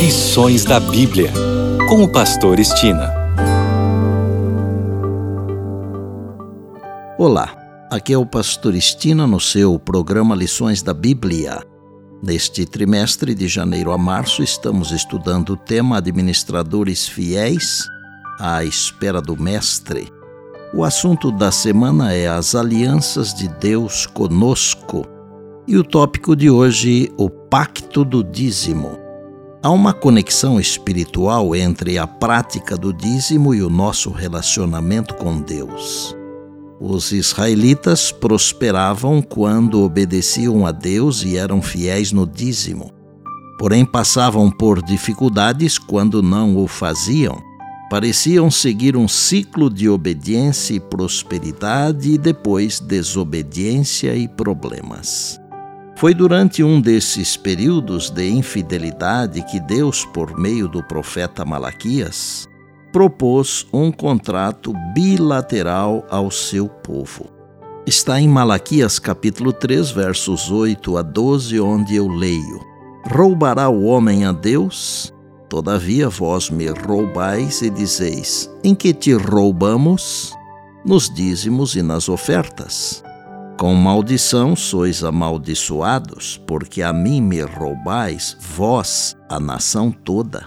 Lições da Bíblia, com o Pastor Estina. Olá, aqui é o Pastor Estina no seu programa Lições da Bíblia. Neste trimestre, de janeiro a março, estamos estudando o tema Administradores Fiéis à Espera do Mestre. O assunto da semana é as alianças de Deus conosco. E o tópico de hoje, o Pacto do Dízimo. Há uma conexão espiritual entre a prática do dízimo e o nosso relacionamento com Deus. Os israelitas prosperavam quando obedeciam a Deus e eram fiéis no dízimo. Porém, passavam por dificuldades quando não o faziam. Pareciam seguir um ciclo de obediência e prosperidade e depois desobediência e problemas. Foi durante um desses períodos de infidelidade que Deus, por meio do profeta Malaquias, propôs um contrato bilateral ao seu povo. Está em Malaquias capítulo 3, versos 8 a 12, onde eu leio: Roubará o homem a Deus? Todavia vós me roubais e dizeis: Em que te roubamos? Nos dízimos e nas ofertas. Com maldição sois amaldiçoados, porque a mim me roubais, vós, a nação toda.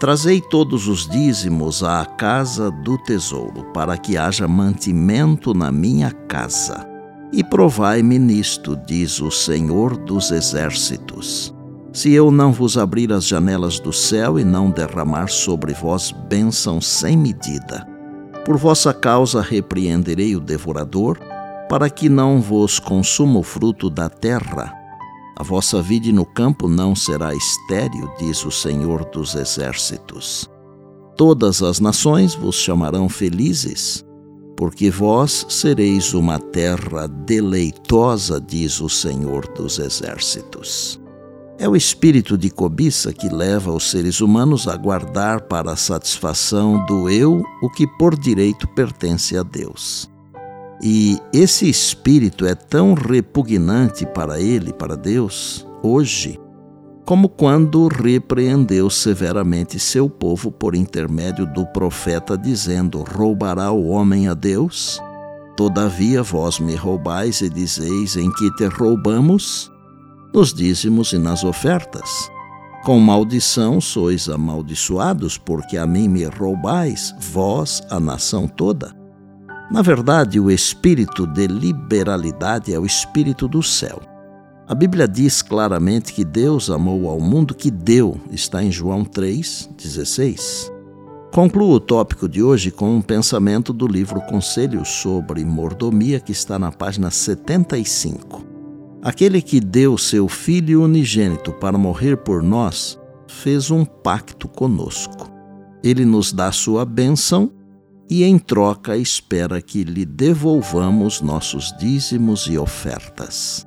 Trazei todos os dízimos à casa do tesouro, para que haja mantimento na minha casa. E provai-me nisto, diz o Senhor dos Exércitos. Se eu não vos abrir as janelas do céu e não derramar sobre vós bênção sem medida, por vossa causa repreenderei o devorador para que não vos consuma o fruto da terra. A vossa vida no campo não será estéril, diz o Senhor dos Exércitos. Todas as nações vos chamarão felizes, porque vós sereis uma terra deleitosa, diz o Senhor dos Exércitos. É o espírito de cobiça que leva os seres humanos a guardar para a satisfação do eu o que por direito pertence a Deus. E esse espírito é tão repugnante para ele, para Deus, hoje, como quando repreendeu severamente seu povo por intermédio do profeta, dizendo: Roubará o homem a Deus? Todavia vós me roubais e dizeis: Em que te roubamos? Nos dízimos e nas ofertas. Com maldição sois amaldiçoados, porque a mim me roubais, vós, a nação toda. Na verdade, o espírito de liberalidade é o espírito do céu. A Bíblia diz claramente que Deus amou ao mundo que deu, está em João 3,16. Concluo o tópico de hoje com um pensamento do livro Conselhos sobre Mordomia, que está na página 75. Aquele que deu seu Filho unigênito para morrer por nós, fez um pacto conosco. Ele nos dá sua bênção e em troca espera que lhe devolvamos nossos dízimos e ofertas.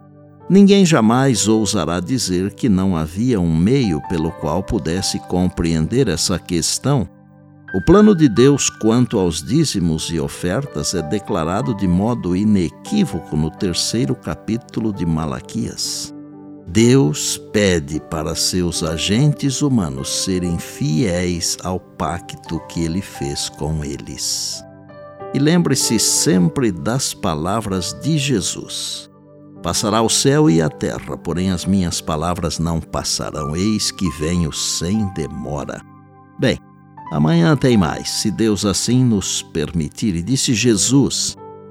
Ninguém jamais ousará dizer que não havia um meio pelo qual pudesse compreender essa questão. O plano de Deus quanto aos dízimos e ofertas é declarado de modo inequívoco no terceiro capítulo de Malaquias. Deus pede para seus agentes humanos serem fiéis ao pacto que ele fez com eles. E lembre-se sempre das palavras de Jesus: Passará o céu e a terra, porém as minhas palavras não passarão. Eis que venho sem demora. Bem, amanhã tem mais, se Deus assim nos permitir. E disse Jesus: